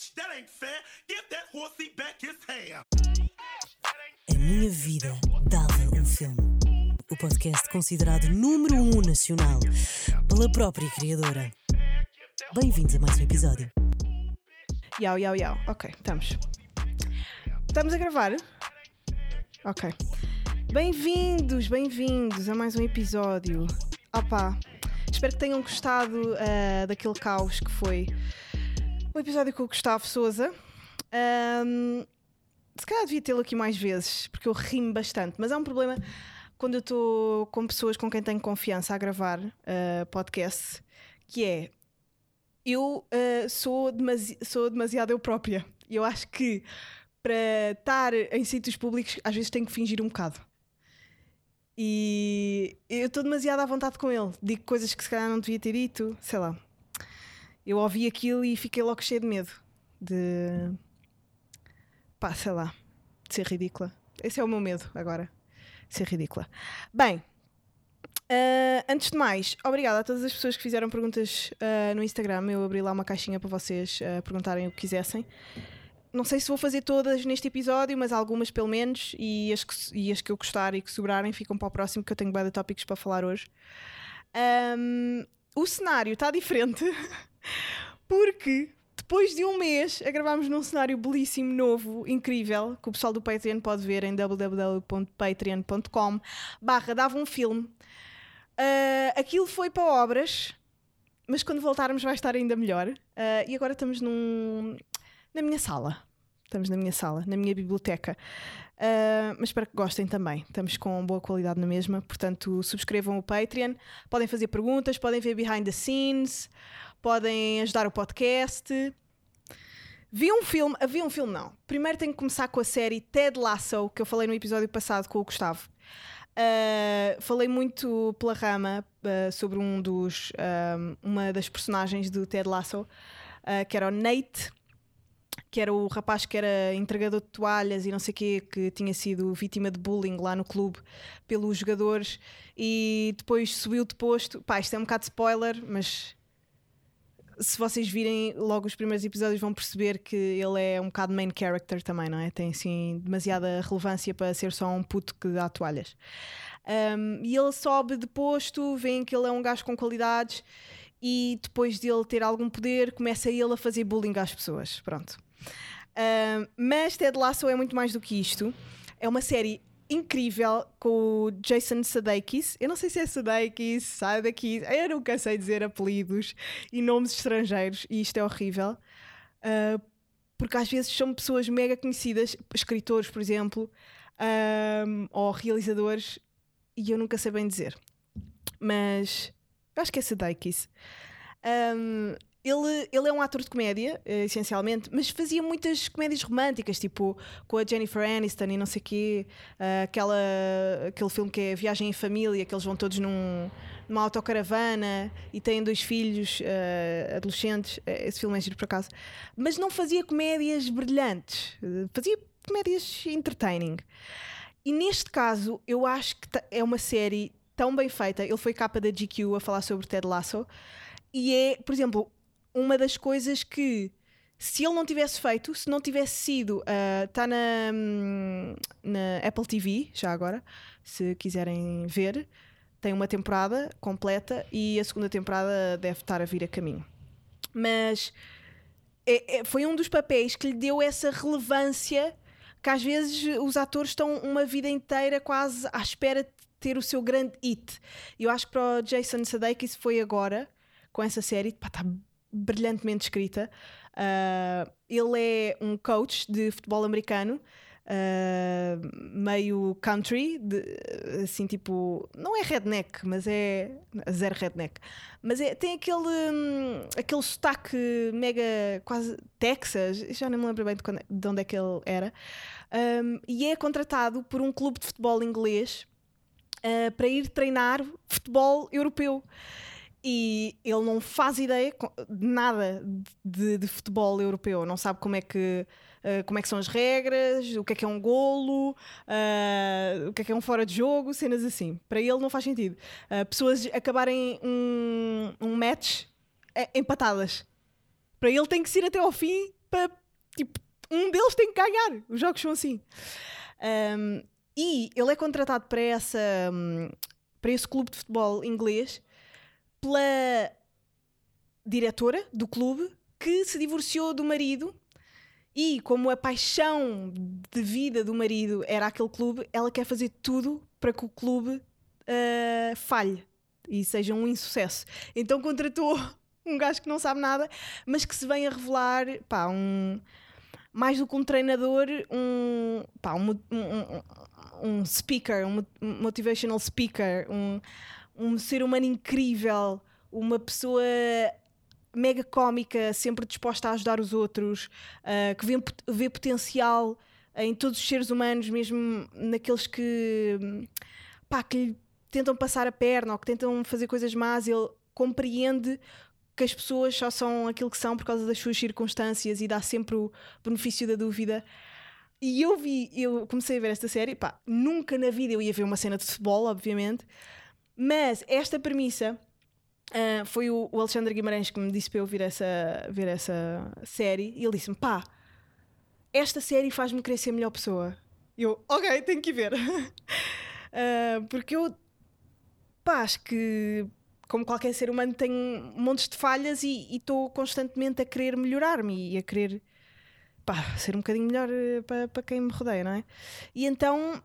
bitch, that ain't fair. Give that horsey back his hair. A minha vida dava um filme. O podcast considerado número um nacional pela própria criadora. Bem-vindos a mais um episódio. Yau, yau, yau. Ok, estamos. Estamos a gravar? Ok. Bem-vindos, bem-vindos a mais um episódio. Opa, espero que tenham gostado ah, daquele caos que foi o episódio com o Gustavo Souza. Ahm, se calhar devia tê-lo aqui mais vezes, porque eu rimo bastante, mas há um problema quando eu estou com pessoas com quem tenho confiança a gravar ah, podcast, que é eu uh, sou, demasi sou demasiado eu própria. E eu acho que para estar em sítios públicos, às vezes tenho que fingir um bocado. E eu estou demasiado à vontade com ele. Digo coisas que se calhar não devia ter dito, sei lá. Eu ouvi aquilo e fiquei logo cheio de medo. De. pá, sei lá. De ser ridícula. Esse é o meu medo agora. Ser ridícula. Bem, Uh, antes de mais, obrigada a todas as pessoas que fizeram perguntas uh, no Instagram. Eu abri lá uma caixinha para vocês uh, perguntarem o que quisessem. Não sei se vou fazer todas neste episódio, mas algumas pelo menos. E as que, e as que eu gostar e que sobrarem ficam para o próximo, que eu tenho de tópicos para falar hoje. Um, o cenário está diferente porque depois de um mês a gravarmos num cenário belíssimo, novo, incrível, que o pessoal do Patreon pode ver em www.patreon.com barra dava um filme. Uh, aquilo foi para obras, mas quando voltarmos vai estar ainda melhor. Uh, e agora estamos num, na minha sala. Estamos na minha sala, na minha biblioteca. Uh, mas espero que gostem também. Estamos com boa qualidade na mesma. Portanto, subscrevam o Patreon. Podem fazer perguntas, podem ver behind the scenes, podem ajudar o podcast. Vi um filme, havia um filme não. Primeiro tenho que começar com a série Ted Lasso, que eu falei no episódio passado com o Gustavo. Uh, falei muito pela rama uh, sobre um dos, um, uma das personagens do Ted Lasso, uh, que era o Nate, que era o rapaz que era entregador de toalhas e não sei o quê, que tinha sido vítima de bullying lá no clube pelos jogadores e depois subiu de posto. Pá, isto é um bocado spoiler, mas se vocês virem logo os primeiros episódios vão perceber que ele é um bocado main character também, não é? Tem assim demasiada relevância para ser só um puto que dá toalhas. Um, e ele sobe de posto, vêem que ele é um gajo com qualidades e depois de ele ter algum poder, começa ele a fazer bullying às pessoas. Pronto. Um, mas Ted Lasso é muito mais do que isto. É uma série incrível com o Jason Sudeikis. Eu não sei se é Sudeikis, daqui. Eu nunca sei dizer apelidos e nomes estrangeiros e isto é horrível. Uh, porque às vezes são pessoas mega conhecidas, escritores, por exemplo, um, ou realizadores, e eu nunca sei bem dizer. Mas acho que é Sudeikis. Um, ele, ele é um ator de comédia, eh, essencialmente, mas fazia muitas comédias românticas, tipo com a Jennifer Aniston e não sei o quê, uh, aquela, aquele filme que é Viagem em Família, que eles vão todos num, numa autocaravana e têm dois filhos uh, adolescentes. Esse filme é giro por acaso. Mas não fazia comédias brilhantes, fazia comédias entertaining. E neste caso, eu acho que é uma série tão bem feita. Ele foi capa da GQ a falar sobre Ted Lasso. E é, por exemplo, uma das coisas que se ele não tivesse feito, se não tivesse sido, está uh, na, na Apple TV, já agora, se quiserem ver, tem uma temporada completa e a segunda temporada deve estar a vir a caminho. Mas é, é, foi um dos papéis que lhe deu essa relevância que às vezes os atores estão uma vida inteira quase à espera de ter o seu grande hit. Eu acho que para o Jason Sudeikis foi agora, com essa série, está brilhantemente escrita. Uh, ele é um coach de futebol americano. Uh, meio country, de, assim tipo, não é redneck, mas é zero redneck, mas é, tem aquele, hum, aquele sotaque mega quase Texas, já nem me lembro bem de, quando, de onde é que ele era, um, e é contratado por um clube de futebol inglês uh, para ir treinar futebol europeu e ele não faz ideia de nada de, de, futebol europeu, não sabe como é que uh, como é que são as regras, o que é que é um golo, uh, o que é que é um fora de jogo, cenas assim. Para ele não faz sentido. Uh, pessoas acabarem um, um match empatadas. Para ele tem que ser até ao fim para. Tipo, um deles tem que ganhar. Os jogos são assim. Um, e ele é contratado para, essa, hum, para esse clube de futebol inglês pela diretora do clube que se divorciou do marido e como a paixão de vida do marido era aquele clube, ela quer fazer tudo para que o clube uh, falhe e seja um insucesso. Então contratou um gajo que não sabe nada, mas que se vem a revelar, pá, um mais do que um treinador, um, pá, um, um, um speaker, um motivational speaker, um, um ser humano incrível, uma pessoa mega cómica, sempre disposta a ajudar os outros, uh, que vê, vê potencial em todos os seres humanos, mesmo naqueles que, pá, que lhe tentam passar a perna ou que tentam fazer coisas más, ele compreende que as pessoas só são aquilo que são por causa das suas circunstâncias e dá sempre o benefício da dúvida. E eu vi, eu comecei a ver esta série, pá, nunca na vida eu ia ver uma cena de futebol, obviamente, mas esta premissa uh, foi o, o, Alexandre Guimarães que me disse para eu ver essa, ver essa série e ele disse-me: pá, esta série faz-me querer ser a melhor pessoa. E eu, ok, tenho que ver. uh, porque eu, pá, acho que como qualquer ser humano, tenho montes de falhas e estou constantemente a querer melhorar-me e a querer pá, ser um bocadinho melhor uh, para, para quem me rodeia, não é? E então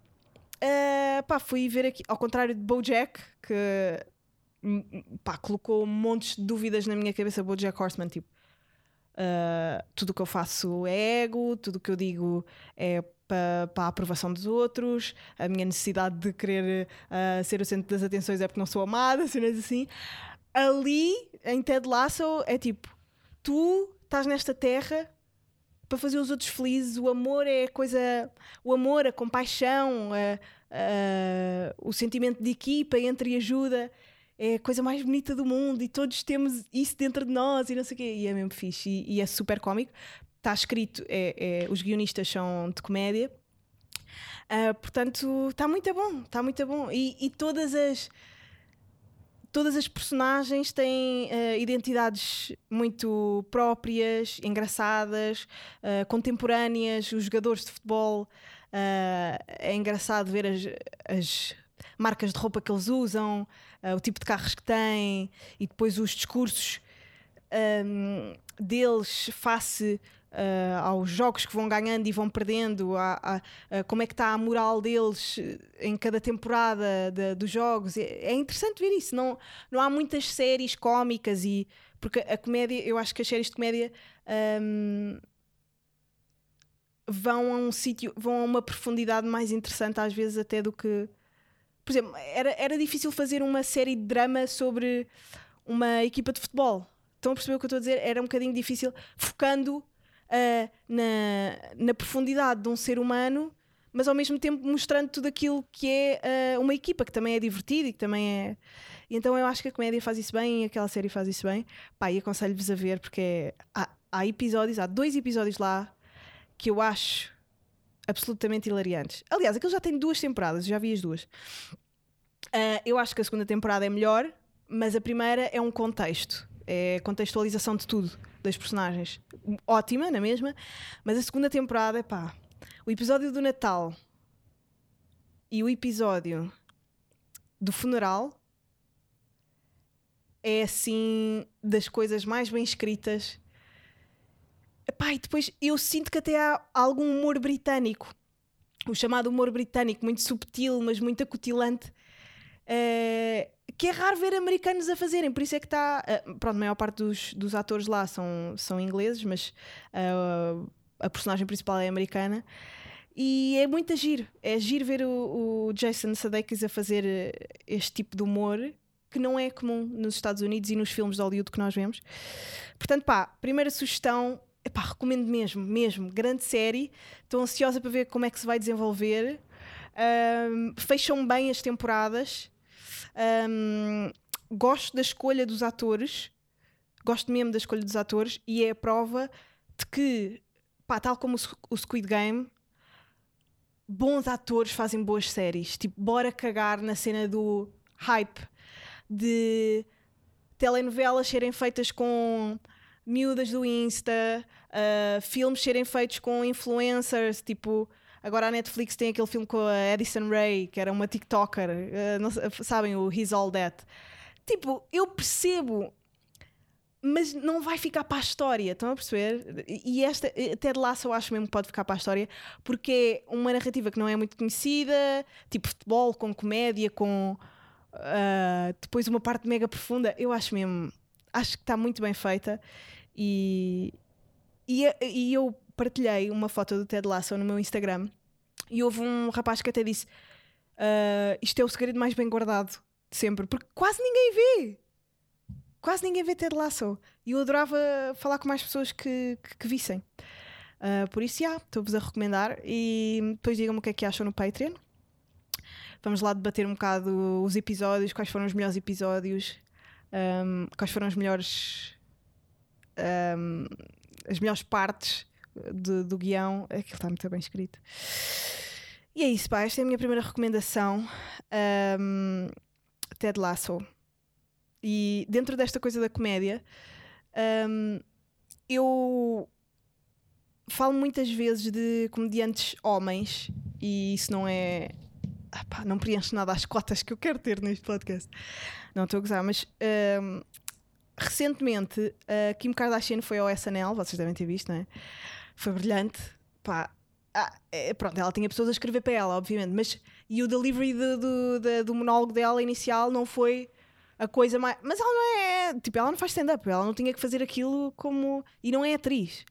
uh, pá, fui ver aqui, ao contrário de Bojack, que hum, pá, colocou montes de dúvidas na minha cabeça, Bojack Horseman, tipo. Uh, tudo o que eu faço é ego, tudo o que eu digo é para, para a aprovação dos outros, a minha necessidade de querer uh, ser o centro das atenções é porque não sou amada, cenas assim. Ali, em Ted Lasso, é tipo: tu estás nesta terra para fazer os outros felizes. O amor é coisa. O amor, a compaixão, a, a, o sentimento de equipa, entre e ajuda é a coisa mais bonita do mundo e todos temos isso dentro de nós e não sei o quê. E é mesmo fixe e, e é super cómico está escrito, é, é, os guionistas são de comédia. Uh, portanto, está muito bom, está muito bom. E, e, todas as todas as personagens têm uh, identidades muito próprias, engraçadas, uh, contemporâneas. Os jogadores de futebol é engraçado ver as, as, marcas de roupa que eles usam, o tipo de carros que têm e depois os discursos um, deles face uh, aos jogos que vão ganhando e vão perdendo, a, a, a, como é que está a moral deles em cada temporada de, dos jogos. É, é, interessante ver isso. Não, não há muitas séries cómicas e porque a comédia, eu acho que as séries de comédia um, vão a um sítio, vão a uma profundidade mais interessante às vezes até do que por exemplo, era, era difícil fazer uma série de drama sobre uma equipa de futebol. Estão a perceber o que eu estou a dizer? Era um bocadinho difícil, focando uh, na, na profundidade de um ser humano, mas ao mesmo tempo mostrando tudo aquilo que é uh, uma equipa, que também é divertida e que também é. E então eu acho que a comédia faz isso bem e aquela série faz isso bem. Pá, e aconselho-vos a ver, porque há, há episódios, há dois episódios lá que eu acho absolutamente hilariantes. Aliás, aquilo já tem duas temporadas, já vi as duas. Uh, eu acho que a segunda temporada é melhor, mas a primeira é um contexto, é contextualização de tudo das personagens. Ótima, na mesma, mas a segunda temporada, pá, o episódio do Natal e o episódio do funeral é assim das coisas mais bem escritas. Epá, e depois eu sinto que até há algum humor britânico, o chamado humor britânico, muito subtil, mas muito acutilante. Uh, que é raro ver americanos a fazerem, por isso é que está. Uh, pronto, a maior parte dos, dos atores lá são, são ingleses, mas uh, a personagem principal é americana. E é muito giro. É giro ver o, o Jason Sudeikis a fazer eh, este tipo de humor que não é comum nos Estados Unidos e nos filmes de Hollywood que nós vemos. Portanto, pá, primeira sugestão, epá, recomendo mesmo, mesmo. Grande série. Estou ansiosa para ver como é que se vai desenvolver. Um, fecham bem as temporadas. Um, gosto da escolha dos atores, gosto mesmo da escolha dos atores, e é a prova de que, pá, tal como o Squid Game, bons atores fazem boas séries. Tipo, bora cagar na cena do hype de telenovelas serem feitas com miúdas do Insta, uh, filmes serem feitos com influencers, tipo. Agora a Netflix tem aquele filme com a Addison Rae, que era uma TikToker, uh, não, sabem, o He's All That. Tipo, eu percebo, mas não vai ficar para a história, estão a perceber? E esta, Ted Lasso eu acho mesmo que pode ficar para a história, porque é uma narrativa que não é muito conhecida, tipo futebol, com comédia, com uh, depois uma parte mega profunda. Eu acho mesmo, acho que está muito bem feita e, e, e eu partilhei uma foto do Ted Lasso no meu Instagram e houve um rapaz que até disse: uh, Isto é o segredo mais bem guardado de sempre, porque quase ninguém vê. Quase ninguém vê Ted Lasso. E eu adorava falar com mais pessoas que, que, que vissem. Uh, por isso, já, estou-vos a recomendar. E depois digam-me o que é que acham no Patreon. Vamos lá debater um bocado os episódios, quais foram os melhores episódios, um, quais foram as melhores. Um, as melhores partes de, do guião. Aquilo está muito bem escrito. E é isso, pá. Esta é a minha primeira recomendação. Um, Ted Lasso. E dentro desta coisa da comédia, um, eu falo muitas vezes de comediantes homens e isso não é. Ah, não preenche nada às cotas que eu quero ter neste podcast. Não estou a gozar, mas um, recentemente a Kim Kardashian foi ao SNL, vocês devem ter visto, não é? Foi brilhante. Pá, ah, é, pronto, ela tinha pessoas a escrever para ela, obviamente, mas e o delivery do, do, do, do monólogo dela inicial não foi a coisa mais. Mas ela não é. Tipo, ela não faz stand-up, ela não tinha que fazer aquilo como. E não é atriz.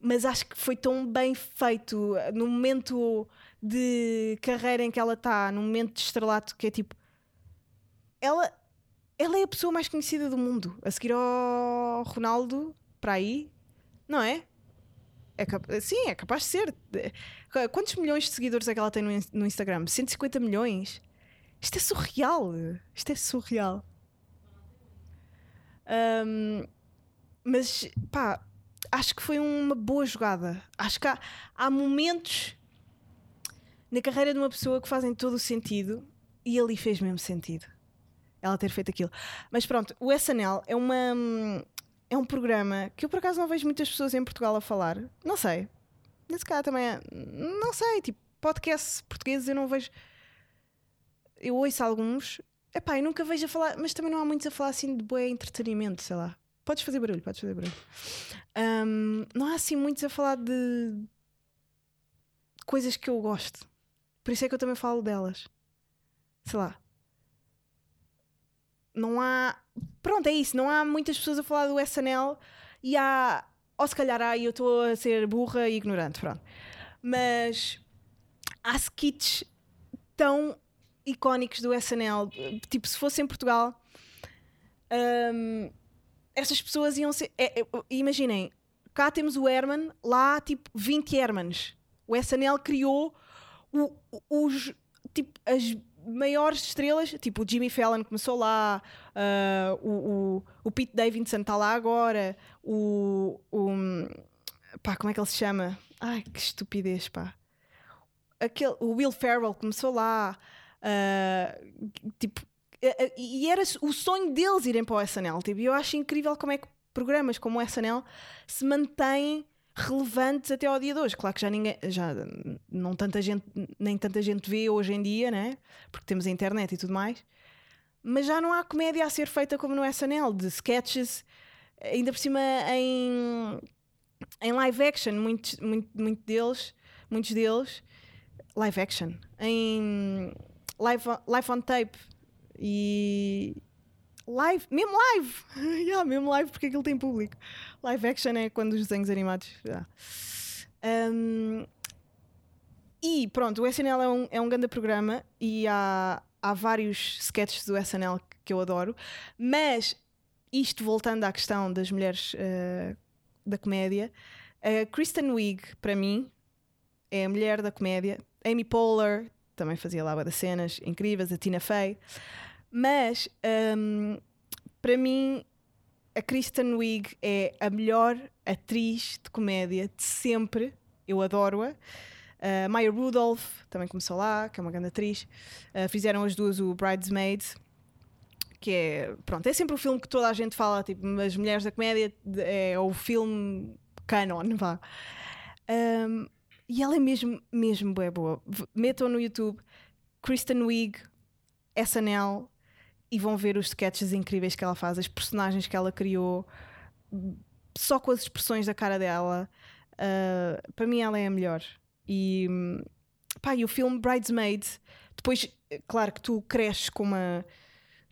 Mas acho que foi tão bem feito no momento de carreira em que ela está, no momento de estrelato, que é tipo. Ela, ela é a pessoa mais conhecida do mundo, a seguir ao Ronaldo, para aí, não é? É. Sim, é capaz de ser. Quantos milhões de seguidores é que ela tem no, no Instagram? 150 milhões? Isto é surreal. Isto é surreal. Um, mas, pá, acho que foi uma boa jogada. Acho que há, há momentos na carreira de uma pessoa que fazem todo o sentido e ali fez mesmo sentido ela ter feito aquilo. Mas pronto, o SNL é uma é um programa que eu por acaso não vejo muitas pessoas em Portugal a falar. Não sei. Nesse caso também é, não sei, tipo, podcasts portugueses eu não vejo. Eu ouço alguns, epá, eu nunca vejo a falar, mas também não há muitos a falar assim de boa entretenimento, sei lá. Podes fazer barulho, podes fazer barulho. Um, não há assim muitos a falar de coisas que eu gosto. Por isso é que eu também falo delas. Sei lá não há. Pronto, é isso. Não há muitas pessoas a falar do SNL e há. Ou se calhar há, eu estou a ser burra e ignorante, pronto. Mas há skits tão icónicos do SNL. Tipo, se fosse em Portugal, um, essas pessoas iam ser. É, é, imaginem, cá temos o Herman, lá tipo 20 Hermans. O SNL criou o, os, tipo, as maiores estrelas, tipo o Jimmy Fallon começou lá, uh, o, o, o, Pete Davidson está lá agora, o, o. pá, como é que ele se chama? Ai, que estupidez, pá. Aquele, o Will Ferrell começou lá, uh, tipo, e era o sonho deles irem para o SNL. Tipo, e eu acho incrível como é que programas como o SNL se mantêm relevantes até ao dia de hoje. Claro que já ninguém, já não tanta gente, nem tanta gente vê hoje em dia, né? Porque temos a internet e tudo mais. Mas já não há comédia a ser feita como no SNL, de sketches, ainda por cima em, em live action, muitos, muito, muito deles, muitos deles, live action, em live, live on tape e live, mesmo live, yeah, mesmo live porque aquilo tem público. Live action é quando os desenhos animados. Yeah. Um, e pronto, o SNL é um, é um grande programa e há, há vários sketches do SNL que eu adoro, mas isto voltando à questão das mulheres uh, da comédia, a Kristen Wiig, para mim, é a mulher da comédia. Amy Poehler também fazia lá das cenas incríveis, a Tina Fey. Mas um, para mim, a Kristen Wiig é a melhor atriz de comédia de sempre. Eu adoro-a. Uh, Maya Rudolph também começou lá, que é uma grande atriz. Uh, fizeram as duas o Bridesmaids, que é, pronto, é sempre o filme que toda a gente fala, tipo, as mulheres da comédia de- é o filme canon, vá. Um, e ela é mesmo, mesmo boa, boa. Metam no YouTube Kristen Wiig, SNL e vão ver os sketches incríveis que ela faz, as personagens que ela criou, só com as expressões da cara dela. Uh, para mim, ela é a melhor. E, pá, e o filme Bridesmaid, depois, claro que tu cresces com uma.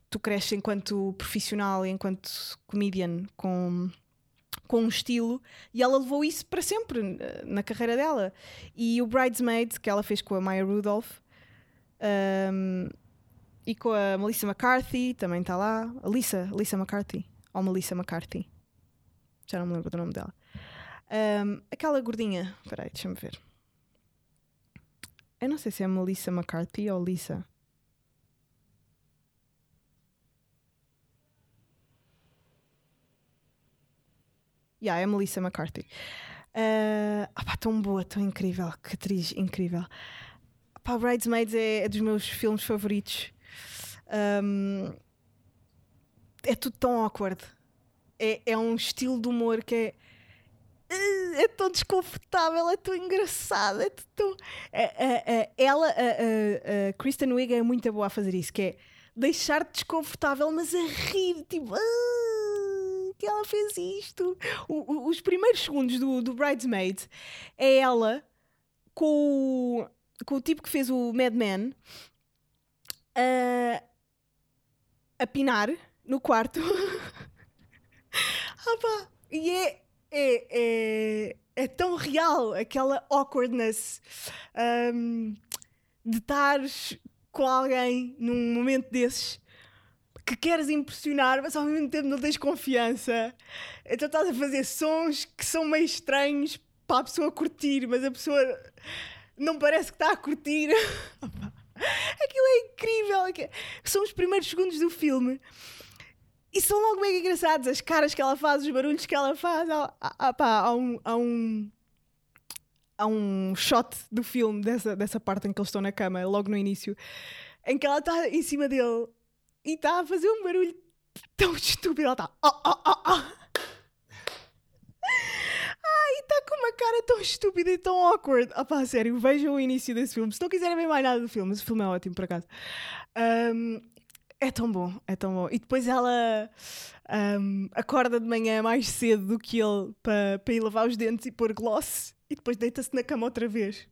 Tu cresces enquanto profissional, enquanto comedian, com, com um estilo, e ela levou isso para sempre eh, na carreira dela. E o Bridesmaid, que ela fez com a Maya Rudolph, um, e com a Melissa McCarthy, também está lá. Alissa, Alissa McCarthy. Ou Melissa McCarthy. Já não me lembro do nome dela. Um, aquela gordinha. Espera aí, deixa-me ver. Eu não sei se é Melissa McCarthy ou Lisa. Yeah, é Melissa McCarthy. Uh, ah pá, tão boa, tão incrível. Que atriz incrível. Pá, Bridesmaids é, é dos meus filmes favoritos. Um, é tudo tão awkward. É, é um estilo de humor que é. É tão desconfortável, é tão engraçado, é tão. ela, a, a- a Kristen Wiig, é muito boa a fazer isso, que é deixar-te desconfortável, mas a rir, tipo. "Ah, que ela fez isto. O- o- os primeiros segundos do, do Bridesmaid é ela com o, com o tipo que fez o Mad Men a, a pinar no quarto. ah pá, e é, é, é, é tão real aquela awkwardness ahm, de estares com alguém num momento desses que queres impressionar, mas ao mesmo tempo não tens confiança. Então estás a fazer sons que são meio estranhos para a pessoa curtir, mas a pessoa não parece que está a curtir. Aquilo é incrível. Aqui- São os primeiros segundos do filme. E são logo mega engraçados. As caras que ela faz, os barulhos que ela faz. Há, há, pá, há um. Há um Há um shot do filme dessa, dessa parte em que eles estão na cama, logo no início, em que ela está em cima dele e está a fazer um barulho tão estúpido. Ela está. Oh, oh, oh, oh. Ai, está com uma cara tão estúpida e tão awkward. Ah pá, sério, vejam o início desse filme. Se não quiserem ver mais nada do filme, esse filme é ótimo, por acaso. Ahm, é tão bom, é tão bom. E depois ela ahm, acorda de manhã mais cedo do que ele para para ir lavar os dentes e pôr gloss e depois deita-se na cama outra vez.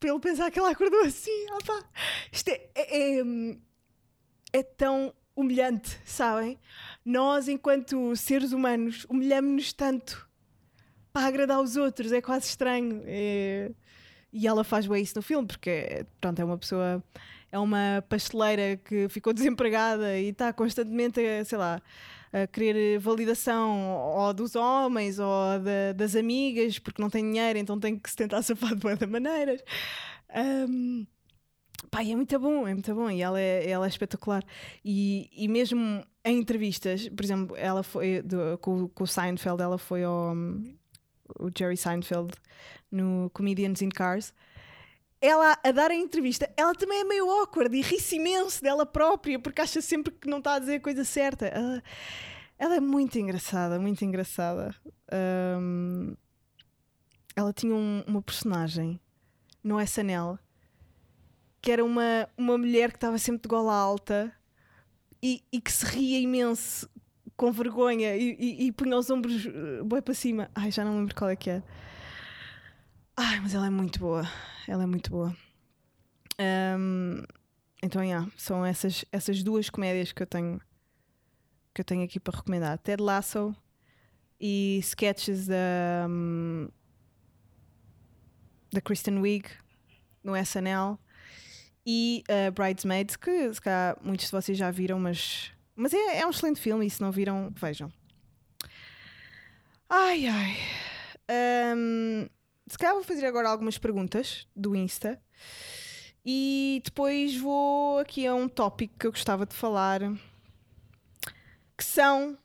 Para ele pensar que ela acordou assim. Ah pá, isto é- é- é, hum, é tão humilhante, sabem? Nós, enquanto seres humanos, humilhamos-nos tanto para agradar os outros, é quase estranho. É- E ela faz bem isso no filme, porque pronto, é uma pessoa, é uma pasteleira que ficou desempregada e está constantemente, a, sei lá, a querer validação ou dos homens ou da- das amigas, porque não tem dinheiro, então tem que se tentar safar de boas maneiras. Pá, e é muito bom, é muito bom e ela é, ela é espetacular. E, e mesmo em entrevistas, por exemplo, ela foi do- com, com o Seinfeld, ela foi ao o Jerry Seinfeld no Comedians in Cars. Ela a dar a entrevista, ela também é meio awkward e ri-se imenso dela própria porque acha sempre que não está a dizer a coisa certa. Ela, ela é muito engraçada, muito engraçada. Ahm, ela tinha um- uma personagem no SNL que era uma, uma mulher que estava sempre de gola alta e, e que se ria imenso com vergonha e, e, e punha os ombros uh, boi para cima. Ai, já não lembro qual é que é. Ai, mas ela é muito boa. Ela é muito boa. Ahm, então, yeah, são essas, essas duas comédias que eu tenho que eu tenho aqui para recomendar. Ted Lasso e sketches da, hum, da Kristen Wiig no SNL e uh, Bridesmaids, que se calhar muitos de vocês já viram, mas, mas é, é um excelente filme e se não viram, vejam. Ai ai. Hum, se calhar vou fazer agora algumas perguntas do Insta e depois vou aqui a um tópico que eu gostava de falar que são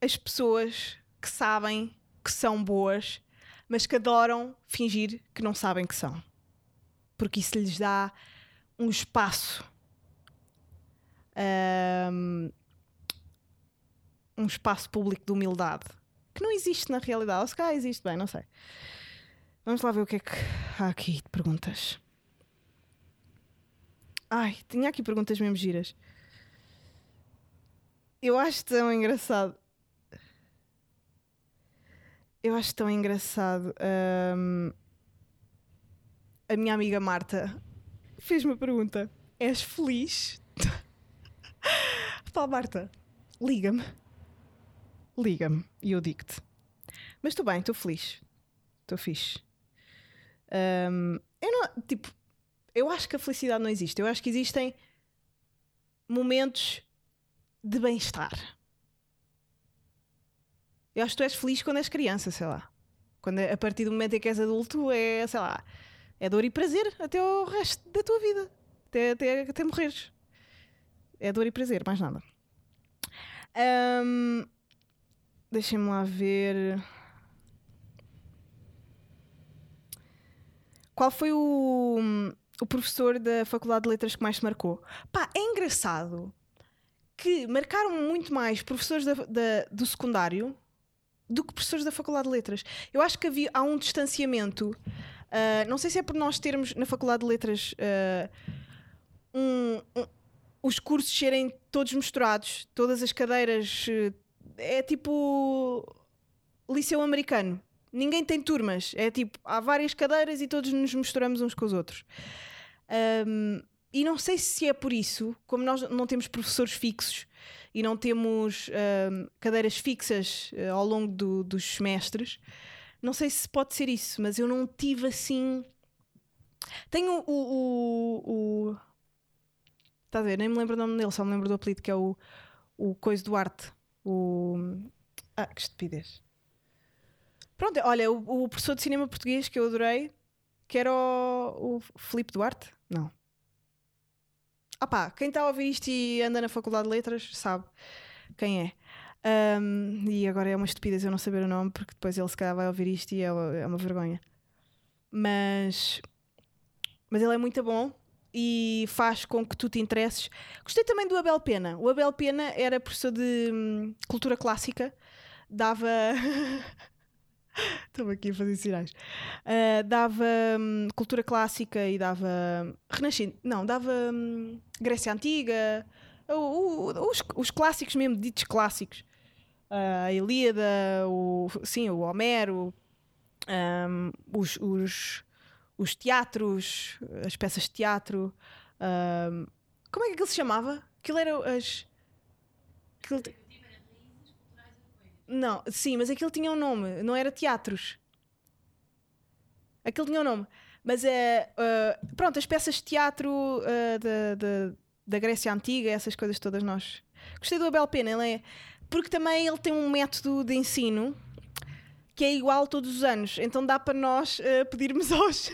as pessoas que sabem que são boas, mas que adoram fingir que não sabem que são porque isso lhes dá um espaço ahm, um espaço público de humildade que não existe na realidade. Ou se calhar existe, bem, não sei. Vamos lá ver o que é que há aqui de perguntas. Ai, tinha aqui perguntas mesmo giras. Eu acho tão engraçado. Eu acho tão engraçado. ahm, a minha amiga Marta fez uma pergunta: És feliz? Pá, Marta, liga-me. Liga-me e eu digo-te. Mas estou bem, estou feliz. Estou fixe. Ahm, eu não, tipo, eu acho que a felicidade não existe. Eu acho que existem momentos de bem-estar. Eu acho que tu és feliz quando és criança, sei lá. Quando a partir do momento em que és adulto é, sei lá, é dor e prazer até o resto da tua vida. Até, até, até morreres. É dor e prazer, mais nada. Ahm, Deixem-me lá ver. Qual foi o, o professor da Faculdade de Letras que mais te marcou? Pá, é engraçado que marcaram muito mais professores da- da- do secundário do que professores da Faculdade de Letras. Eu acho que havia, há um distanciamento. ah, não sei se é por nós termos na Faculdade de Letras ah, um- um- os cursos serem todos misturados, todas as cadeiras. eh, é tipo liceu americano. Ninguém tem turmas. É tipo, há várias cadeiras e todos nos misturamos uns com os outros. Ahm, e não sei se é por isso, como nós não temos professores fixos e não temos ahm, cadeiras fixas eh, ao longo do- dos semestres, não sei se pode ser isso, mas eu não tive assim. Tenho o, o... Estás a ver? Nem me lembro o nome dele, só me lembro do apelido, que é o, o Coisa do Arte. O. Ah, que estupidez. Pronto, olha, o, o professor de cinema português que eu adorei, que era o, o Filipe Duarte? Não. Ah pá, quem está a ouvir isto e anda na Faculdade de Letras sabe quem é. Ahm, e agora é uma estupidez eu não saber o nome, porque depois ele se calhar vai ouvir isto e é, é uma vergonha. Mas, mas ele é muito bom e faz com que tu te interesses. Gostei também do Abel Pena. O Abel Pena era professor de hum, cultura clássica, dava. Estou aqui a fazer sinais. Ah, dava hum, cultura clássica e dava. Renascimento. Não, dava hum, Grécia Antiga. o- o- os, os clássicos mesmo, ditos clássicos. Ah, a Ilíada, o, sim, o Homero, hum, os, os, os teatros, as peças de teatro. como é que aquilo se chamava? Aquilo era as. aquilo Não, sim, mas aquilo tinha um nome, não era teatros. Aquilo tinha um nome. Mas é. ah, pronto, as peças de teatro ah, da, da, da Grécia Antiga, essas coisas todas nós. Gostei do Abel Pena, ele é. Porque também ele tem um método de ensino que é igual todos os anos. Então dá para nós ah, pedirmos aos,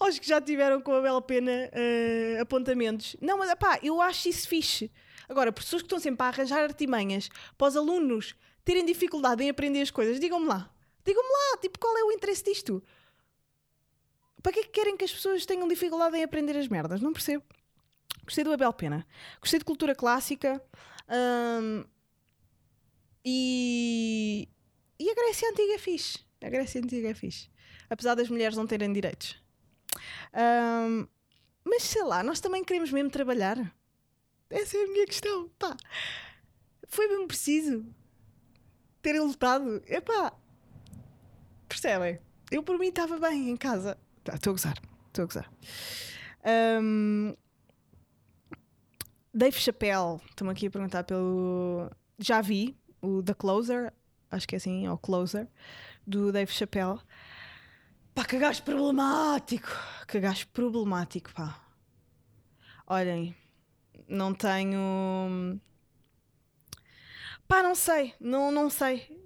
aos que já tiveram com o Abel Pena ah, apontamentos. Não, mas pá, eu acho isso fixe. Agora, pessoas que estão sempre a arranjar artimanhas para os alunos terem dificuldade em aprender as coisas, digam-me lá. Digam-me lá, tipo, qual é o interesse disto? Para que é que querem que as pessoas tenham dificuldade em aprender as merdas? Não percebo. Gostei do Abel Pena. Gostei de cultura clássica. hum, e, e a Grécia Antiga é fixe. A Grécia Antiga é fixe. Apesar das mulheres não terem direitos. Hum, mas sei lá, nós também queremos mesmo trabalhar. Essa é a minha questão. Pá. Foi mesmo preciso terem lutado. Epá. Percebem? Eu por mim estava bem em casa. Tá, Estou a gozar. Estou a gozar. Hum, Dave Chappelle. Estão aqui a perguntar pelo. Já vi o The Closer. Acho que é assim, ou Closer. Do Dave Chappelle. Pá, que gajo problemático. Que gajo problemático, pá. Olhem, não tenho. Pá, não sei. Não, não sei.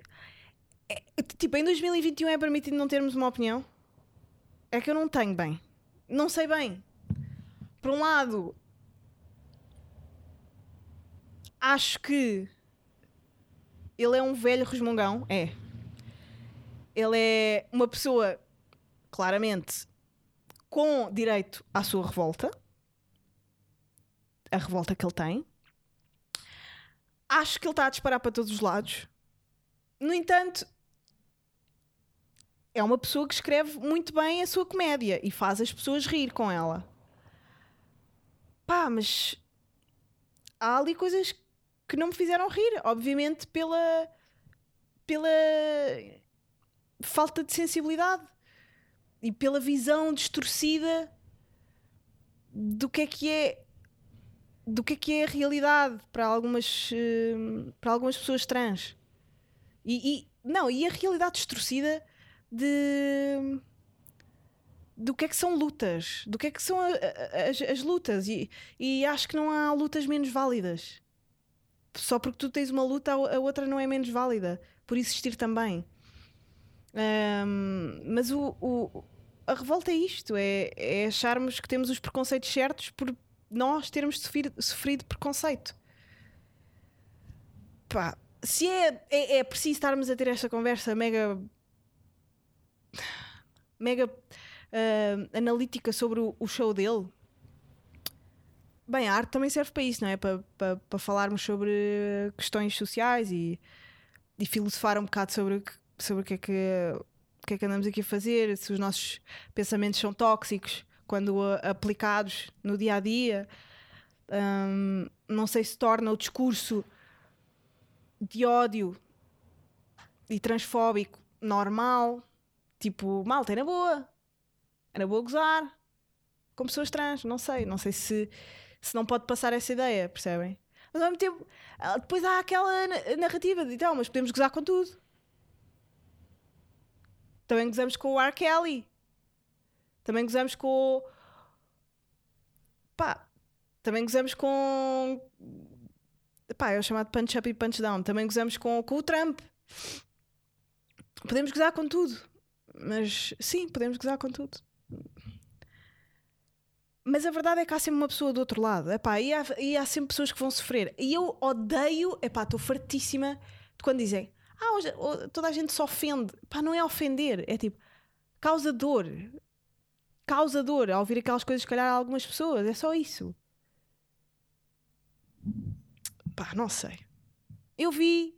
É, tipo, em 2021 é permitido não termos uma opinião? É que eu não tenho bem. Não sei bem. Por um lado, acho que ele é um velho resmungão. É. Ele é uma pessoa, claramente, com direito à sua revolta. A revolta que ele tem. acho que ele está a disparar para todos os lados. No entanto, é uma pessoa que escreve muito bem a sua comédia e faz as pessoas rir com ela. Pá, mas há ali coisas que não me fizeram rir, obviamente pela pela falta de sensibilidade e pela visão distorcida do que é que é do que é que é a realidade para algumas eh, para algumas pessoas trans e, e não e a realidade distorcida de do que é que são lutas, do que é que são as, as lutas, e, e acho que não há lutas menos válidas. Só porque tu tens uma luta, a outra não é menos válida, por existir também. Ahm, mas o, o- a revolta é isto: é, é acharmos que temos os preconceitos certos por nós termos sofrido, sofrido preconceito. Pá, se é, é, é preciso estarmos a ter esta conversa mega mega ah, analítica sobre o, o show dele. Bem, a arte também serve para isso, não é? Para, para, para falarmos sobre questões sociais e, e filosofar um bocado sobre, sobre o, que é que, o que é que andamos aqui a fazer, se os nossos pensamentos são tóxicos quando aplicados no dia a dia. Ahm, não sei se torna o discurso de ódio e transfóbico normal. Tipo, malta, na boa. Na boa gozar. Com pessoas trans, não sei. Não sei se, se não pode passar essa ideia, percebem? Mas ao mesmo tempo, ah, depois há aquela na- narrativa de então, mas podemos gozar com tudo. Também gozamos com o R. Kelly. Também gozamos com. Pá, também gozamos com. Pá, é o chamado punch up e punch down. Também gozamos com, com o Trump. Podemos gozar com tudo. Mas sim, podemos gozar com tudo. Mas a verdade é que há sempre uma pessoa do outro lado. Epá, e, há, e há sempre pessoas que vão sofrer. E eu odeio, estou fartíssima de quando dizem ah, hoje, ho- toda a gente se ofende. Pá, não é ofender, é tipo causa dor. Causa dor ao ouvir aquelas coisas, se calhar, a algumas pessoas. É só isso. Pá, não sei. Eu vi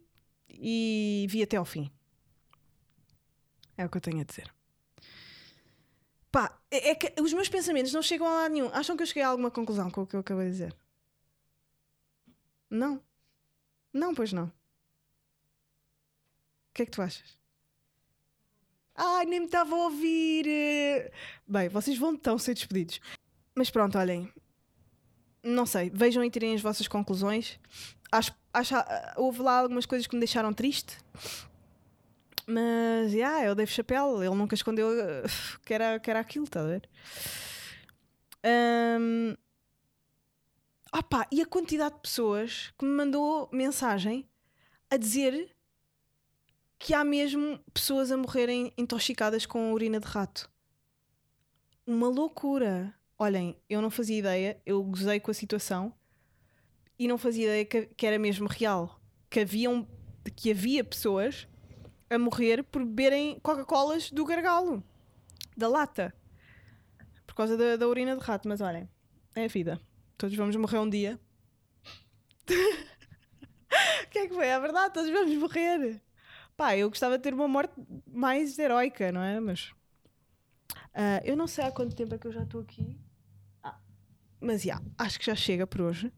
e vi até ao fim. É o que eu tenho a dizer. É, é que os meus pensamentos não chegam a lado nenhum. Acham que eu cheguei a alguma conclusão com o que eu acabei de dizer? Não. Não, pois não. O que é que tu achas? Ai, nem me estava a ouvir. Bem, vocês vão então ser despedidos. Mas pronto, olhem. Não sei, vejam e tirem as vossas conclusões. Acho, acho, ah, houve lá algumas coisas que me deixaram triste. Mas, yeah, é o Dave Chappelle, ele nunca escondeu eh, que era, que era aquilo, está a ver? Ahm, opa, e a quantidade de pessoas que me mandou mensagem a dizer que há mesmo pessoas a morrerem intoxicadas com urina de rato. Uma loucura. Olhem, eu não fazia ideia, eu gozei com a situação e não fazia ideia que, que era mesmo real. Que, haviam, que havia pessoas a morrer por beberem Coca-Colas do gargalo, da lata, por causa da, da urina de rato. Mas olhem, é a vida. Todos vamos morrer um dia. O que é que foi? É verdade, todos vamos morrer. Pá, eu gostava de ter uma morte mais heroica, não é? Mas. ah, eu não sei há quanto tempo é que eu já estou aqui. Ah, mas já, acho que já chega por hoje.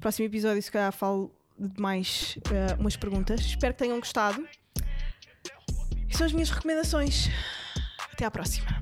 Próximo episódio, se calhar, falo de mais ah, umas perguntas. Espero que tenham gostado. São as minhas recomendações. Até à próxima.